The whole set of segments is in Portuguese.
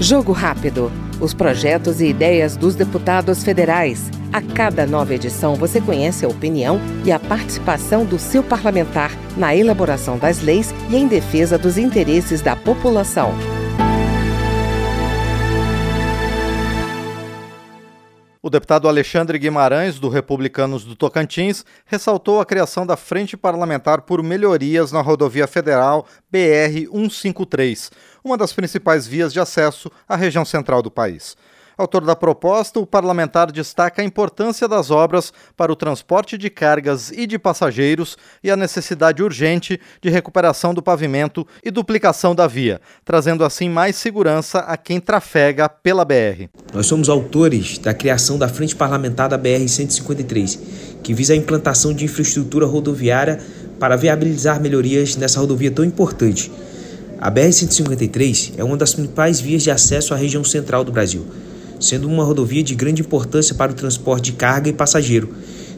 Jogo Rápido. Os projetos e ideias dos deputados federais. A cada nova edição você conhece a opinião e a participação do seu parlamentar na elaboração das leis e em defesa dos interesses da população. O deputado Alexandre Guimarães, do Republicanos do Tocantins, ressaltou a criação da Frente Parlamentar por Melhorias na Rodovia Federal BR-153, uma das principais vias de acesso à região central do país. Autor da proposta, o parlamentar destaca a importância das obras para o transporte de cargas e de passageiros e a necessidade urgente de recuperação do pavimento e duplicação da via, trazendo assim mais segurança a quem trafega pela BR. Nós somos autores da criação da Frente Parlamentar da BR-153, que visa a implantação de infraestrutura rodoviária para viabilizar melhorias nessa rodovia tão importante. A BR-153 é uma das principais vias de acesso à região central do Brasil sendo uma rodovia de grande importância para o transporte de carga e passageiro.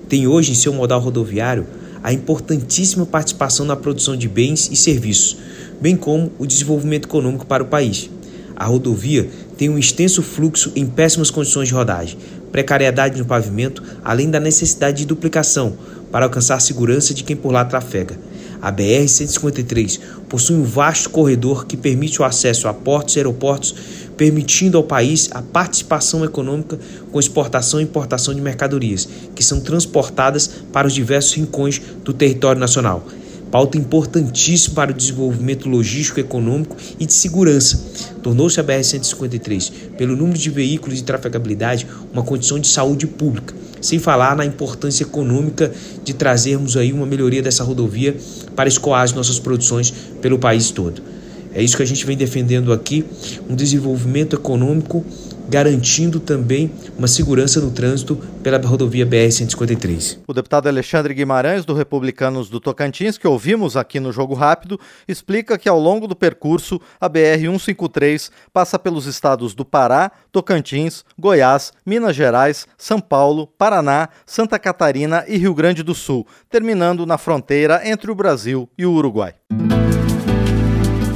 Tem hoje em seu modal rodoviário a importantíssima participação na produção de bens e serviços, bem como o desenvolvimento econômico para o país. A rodovia tem um extenso fluxo em péssimas condições de rodagem, precariedade no pavimento, além da necessidade de duplicação para alcançar segurança de quem por lá trafega. A BR-153 possui um vasto corredor que permite o acesso a portos e aeroportos permitindo ao país a participação econômica com exportação e importação de mercadorias, que são transportadas para os diversos rincões do território nacional. Pauta importantíssima para o desenvolvimento logístico, econômico e de segurança. Tornou-se a BR-153, pelo número de veículos e trafegabilidade, uma condição de saúde pública. Sem falar na importância econômica de trazermos aí uma melhoria dessa rodovia para escoar as nossas produções pelo país todo. É isso que a gente vem defendendo aqui, um desenvolvimento econômico garantindo também uma segurança no trânsito pela rodovia BR-153. O deputado Alexandre Guimarães, do Republicanos do Tocantins, que ouvimos aqui no Jogo Rápido, explica que ao longo do percurso a BR-153 passa pelos estados do Pará, Tocantins, Goiás, Minas Gerais, São Paulo, Paraná, Santa Catarina e Rio Grande do Sul, terminando na fronteira entre o Brasil e o Uruguai.